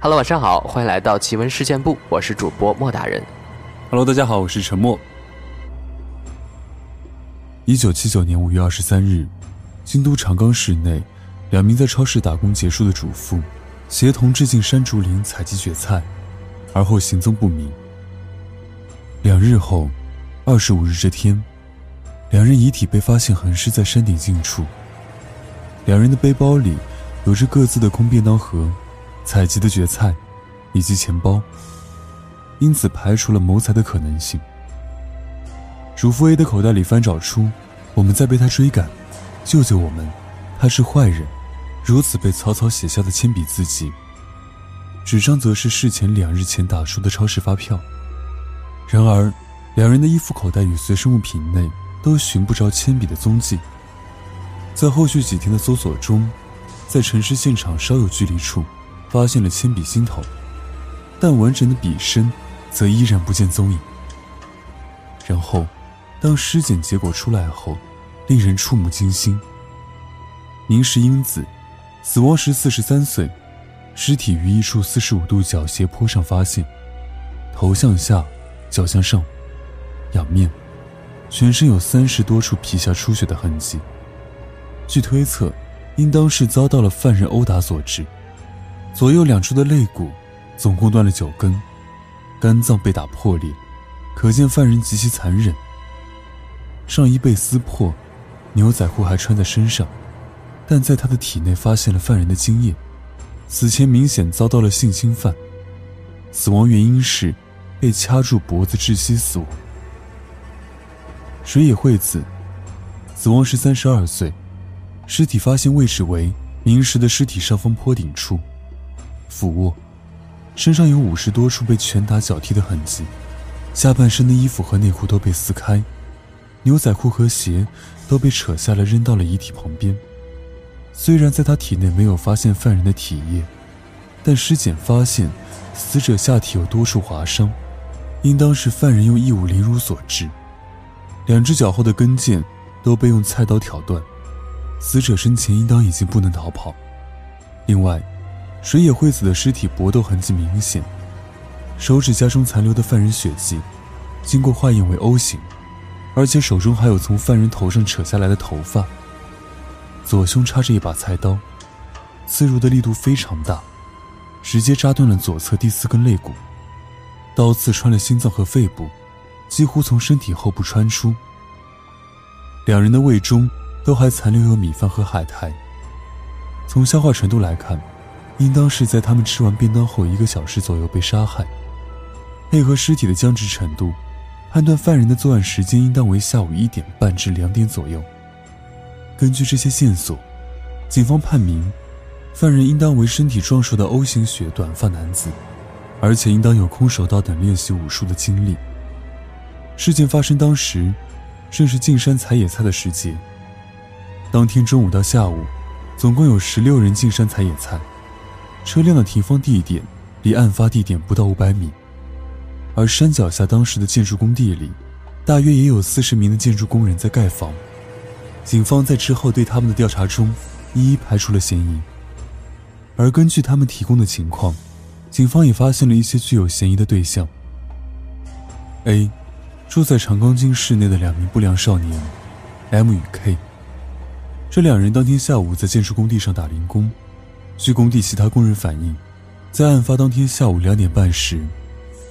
Hello，晚上好，欢迎来到奇闻事件部，我是主播莫大人。Hello，大家好，我是陈默。一九七九年五月二十三日，京都长冈市内，两名在超市打工结束的主妇，协同至进山竹林采集蕨菜，而后行踪不明。两日后，二十五日这天，两人遗体被发现横尸在山顶近处。两人的背包里有着各自的空便当盒、采集的蕨菜，以及钱包。因此排除了谋财的可能性。主妇 A 的口袋里翻找出“我们在被他追赶，救救我们，他是坏人”，如此被草草写下的铅笔字迹。纸张则是事前两日前打出的超市发票。然而，两人的衣服口袋与随身物品内都寻不着铅笔的踪迹。在后续几天的搜索中，在陈尸现场稍有距离处，发现了铅笔芯头，但完整的笔身。则依然不见踪影。然后，当尸检结果出来后，令人触目惊心。明石英子，死亡时四十三岁，尸体于一处四十五度角斜坡上发现，头向下，脚向上，仰面，全身有三十多处皮下出血的痕迹。据推测，应当是遭到了犯人殴打所致。左右两处的肋骨，总共断了九根。肝脏被打破裂，可见犯人极其残忍。上衣被撕破，牛仔裤还穿在身上，但在他的体内发现了犯人的精液，死前明显遭到了性侵犯。死亡原因是被掐住脖子窒息死亡。水野惠子，死亡时三十二岁，尸体发现位置为明石的尸体上方坡顶处，俯卧。身上有五十多处被拳打脚踢的痕迹，下半身的衣服和内裤都被撕开，牛仔裤和鞋都被扯下来扔到了遗体旁边。虽然在他体内没有发现犯人的体液，但尸检发现死者下体有多处划伤，应当是犯人用异物凌辱所致。两只脚后的跟腱都被用菜刀挑断，死者生前应当已经不能逃跑。另外，水野惠子的尸体搏斗痕迹明显，手指甲中残留的犯人血迹，经过化验为 O 型，而且手中还有从犯人头上扯下来的头发。左胸插着一把菜刀，刺入的力度非常大，直接扎断了左侧第四根肋骨。刀刺穿了心脏和肺部，几乎从身体后部穿出。两人的胃中都还残留有米饭和海苔，从消化程度来看。应当是在他们吃完便当后一个小时左右被杀害。配合尸体的僵直程度，判断犯人的作案时间应当为下午一点半至两点左右。根据这些线索，警方判明，犯人应当为身体壮硕的 O 型血短发男子，而且应当有空手道等练习武术的经历。事件发生当时，正是进山采野菜的时节。当天中午到下午，总共有十六人进山采野菜。车辆的停放地点离案发地点不到五百米，而山脚下当时的建筑工地里，大约也有四十名的建筑工人在盖房。警方在之后对他们的调查中，一一排除了嫌疑。而根据他们提供的情况，警方也发现了一些具有嫌疑的对象。A，住在长冈京市内的两名不良少年，M 与 K。这两人当天下午在建筑工地上打零工。据工地其他工人反映，在案发当天下午两点半时，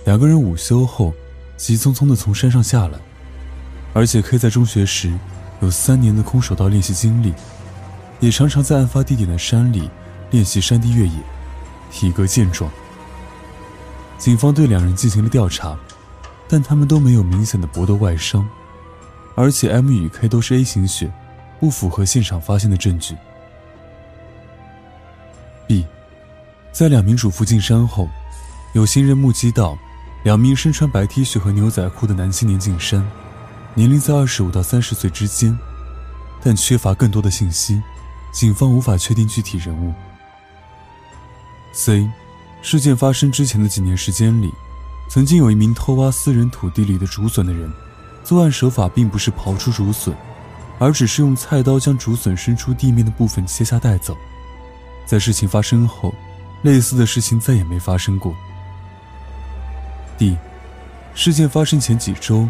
两个人午休后急匆匆地从山上下来，而且 K 在中学时有三年的空手道练习经历，也常常在案发地点的山里练习山地越野，体格健壮。警方对两人进行了调查，但他们都没有明显的搏斗外伤，而且 M 与 K 都是 A 型血，不符合现场发现的证据。B，在两名主妇进山后，有行人目击到两名身穿白 T 恤和牛仔裤的男青年进山，年龄在二十五到三十岁之间，但缺乏更多的信息，警方无法确定具体人物。C，事件发生之前的几年时间里，曾经有一名偷挖私人土地里的竹笋的人，作案手法并不是刨出竹笋，而只是用菜刀将竹笋伸出地面的部分切下带走。在事情发生后，类似的事情再也没发生过。D，事件发生前几周，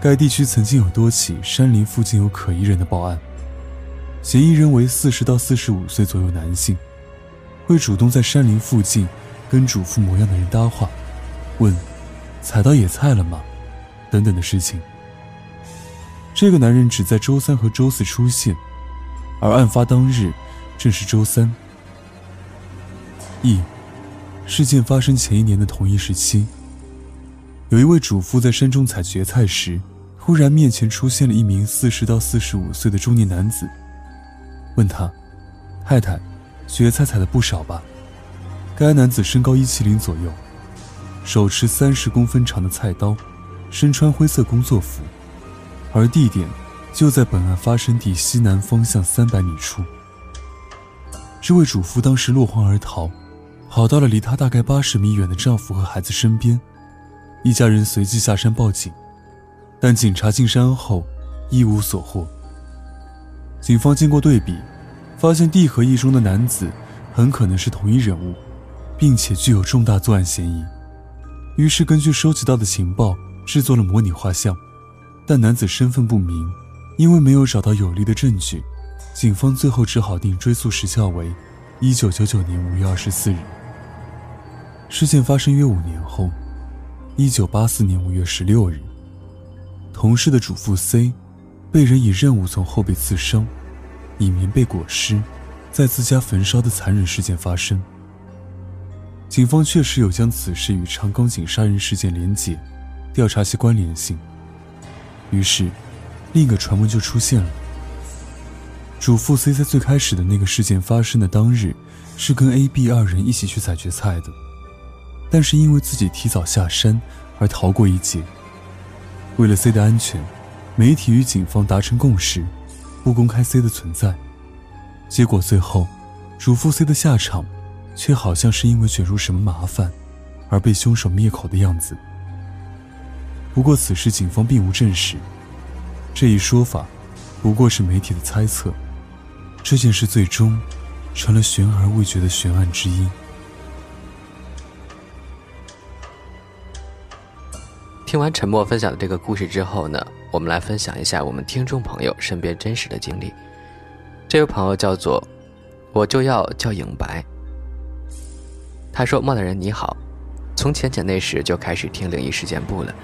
该地区曾经有多起山林附近有可疑人的报案，嫌疑人为四十到四十五岁左右男性。会主动在山林附近跟主妇模样的人搭话，问：“采到野菜了吗？”等等的事情。这个男人只在周三和周四出现，而案发当日正是周三。一事件发生前一年的同一时期，有一位主妇在山中采蕨菜时，忽然面前出现了一名四十到四十五岁的中年男子，问他：“太太。”蕨菜采的不少吧？该男子身高一七零左右，手持三十公分长的菜刀，身穿灰色工作服，而地点就在本案发生地西南方向三百米处。这位主妇当时落荒而逃，跑到了离她大概八十米远的丈夫和孩子身边，一家人随即下山报警，但警察进山后一无所获。警方经过对比。发现 D 和 E 中的男子很可能是同一人物，并且具有重大作案嫌疑。于是根据收集到的情报制作了模拟画像，但男子身份不明，因为没有找到有力的证据，警方最后只好定追诉时效为1999年5月24日。事件发生约五年后，1984年5月16日，同事的主妇 C 被人以任务从后背刺伤。以棉被裹尸，在自家焚烧的残忍事件发生。警方确实有将此事与长冈井杀人事件连结，调查其关联性。于是，另一个传闻就出现了：主妇 C 在最开始的那个事件发生的当日，是跟 A、B 二人一起去采蕨菜的，但是因为自己提早下山而逃过一劫。为了 C 的安全，媒体与警方达成共识。不公开 C 的存在，结果最后，主妇 C 的下场，却好像是因为卷入什么麻烦，而被凶手灭口的样子。不过此事警方并无证实，这一说法，不过是媒体的猜测。这件事最终，成了悬而未决的悬案之一。听完沉默分享的这个故事之后呢？我们来分享一下我们听众朋友身边真实的经历。这位朋友叫做，我就要叫影白。他说：“莫大人你好，从浅浅那时就开始听灵异事件部了，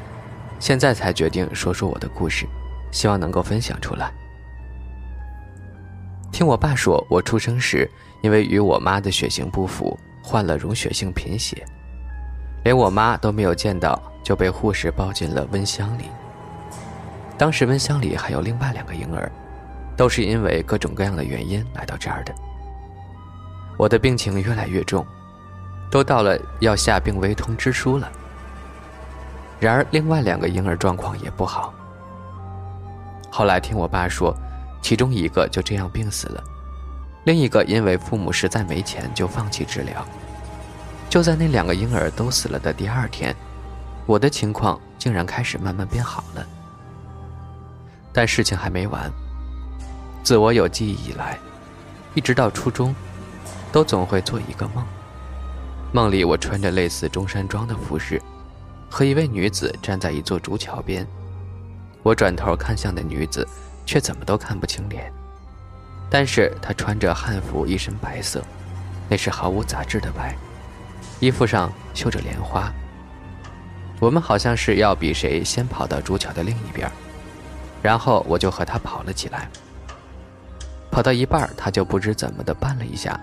现在才决定说说我的故事，希望能够分享出来。听我爸说，我出生时因为与我妈的血型不符，患了溶血性贫血，连我妈都没有见到，就被护士抱进了温箱里。”当时温箱里还有另外两个婴儿，都是因为各种各样的原因来到这儿的。我的病情越来越重，都到了要下病危通知书了。然而另外两个婴儿状况也不好。后来听我爸说，其中一个就这样病死了，另一个因为父母实在没钱就放弃治疗。就在那两个婴儿都死了的第二天，我的情况竟然开始慢慢变好了。但事情还没完。自我有记忆以来，一直到初中，都总会做一个梦。梦里我穿着类似中山装的服饰，和一位女子站在一座竹桥边。我转头看向那女子，却怎么都看不清脸。但是她穿着汉服，一身白色，那是毫无杂质的白，衣服上绣着莲花。我们好像是要比谁先跑到竹桥的另一边。然后我就和他跑了起来，跑到一半，他就不知怎么的绊了一下，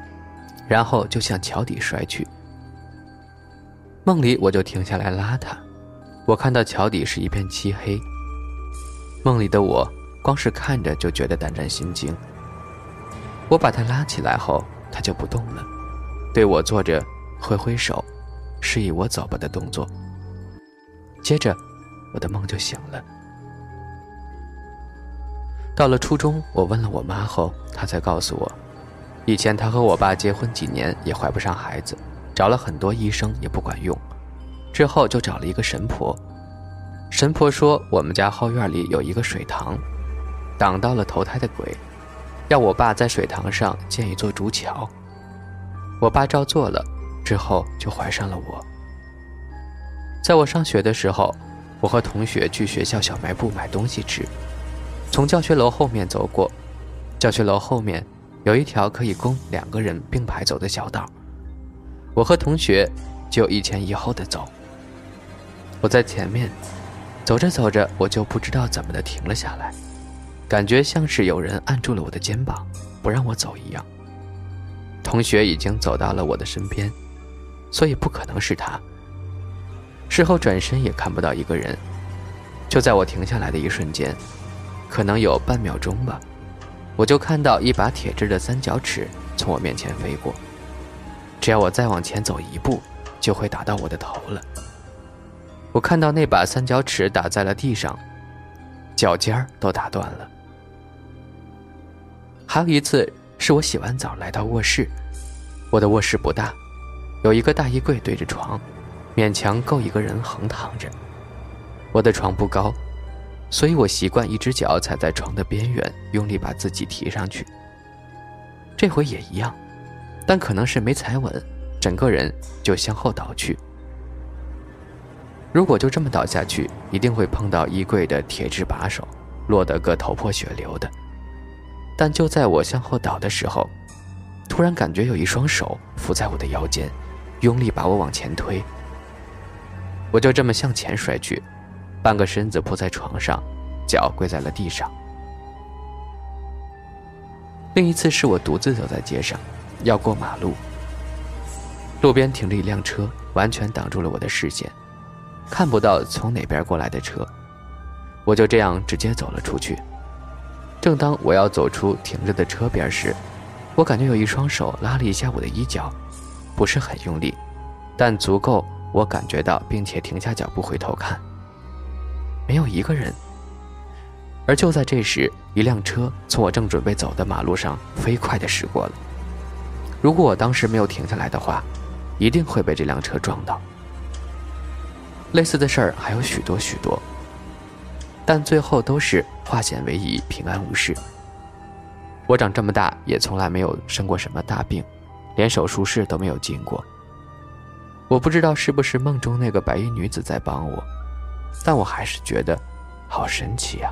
然后就向桥底摔去。梦里我就停下来拉他，我看到桥底是一片漆黑。梦里的我光是看着就觉得胆战心惊。我把他拉起来后，他就不动了，对我做着挥挥手，示意我走吧的动作。接着，我的梦就醒了。到了初中，我问了我妈后，她才告诉我，以前她和我爸结婚几年也怀不上孩子，找了很多医生也不管用，之后就找了一个神婆。神婆说我们家后院里有一个水塘，挡到了投胎的鬼，要我爸在水塘上建一座竹桥。我爸照做了，之后就怀上了我。在我上学的时候，我和同学去学校小卖部买东西吃。从教学楼后面走过，教学楼后面有一条可以供两个人并排走的小道。我和同学就一前一后的走。我在前面，走着走着，我就不知道怎么的停了下来，感觉像是有人按住了我的肩膀，不让我走一样。同学已经走到了我的身边，所以不可能是他。事后转身也看不到一个人，就在我停下来的一瞬间。可能有半秒钟吧，我就看到一把铁制的三角尺从我面前飞过。只要我再往前走一步，就会打到我的头了。我看到那把三角尺打在了地上，脚尖都打断了。还有一次，是我洗完澡来到卧室，我的卧室不大，有一个大衣柜对着床，勉强够一个人横躺着。我的床不高。所以我习惯一只脚踩在床的边缘，用力把自己提上去。这回也一样，但可能是没踩稳，整个人就向后倒去。如果就这么倒下去，一定会碰到衣柜的铁质把手，落得个头破血流的。但就在我向后倒的时候，突然感觉有一双手扶在我的腰间，用力把我往前推。我就这么向前摔去。半个身子扑在床上，脚跪在了地上。另一次是我独自走在街上，要过马路，路边停着一辆车，完全挡住了我的视线，看不到从哪边过来的车。我就这样直接走了出去。正当我要走出停着的车边时，我感觉有一双手拉了一下我的衣角，不是很用力，但足够我感觉到，并且停下脚步回头看。没有一个人，而就在这时，一辆车从我正准备走的马路上飞快地驶过了。如果我当时没有停下来的话，一定会被这辆车撞到。类似的事儿还有许多许多，但最后都是化险为夷，平安无事。我长这么大也从来没有生过什么大病，连手术室都没有进过。我不知道是不是梦中那个白衣女子在帮我。但我还是觉得，好神奇啊！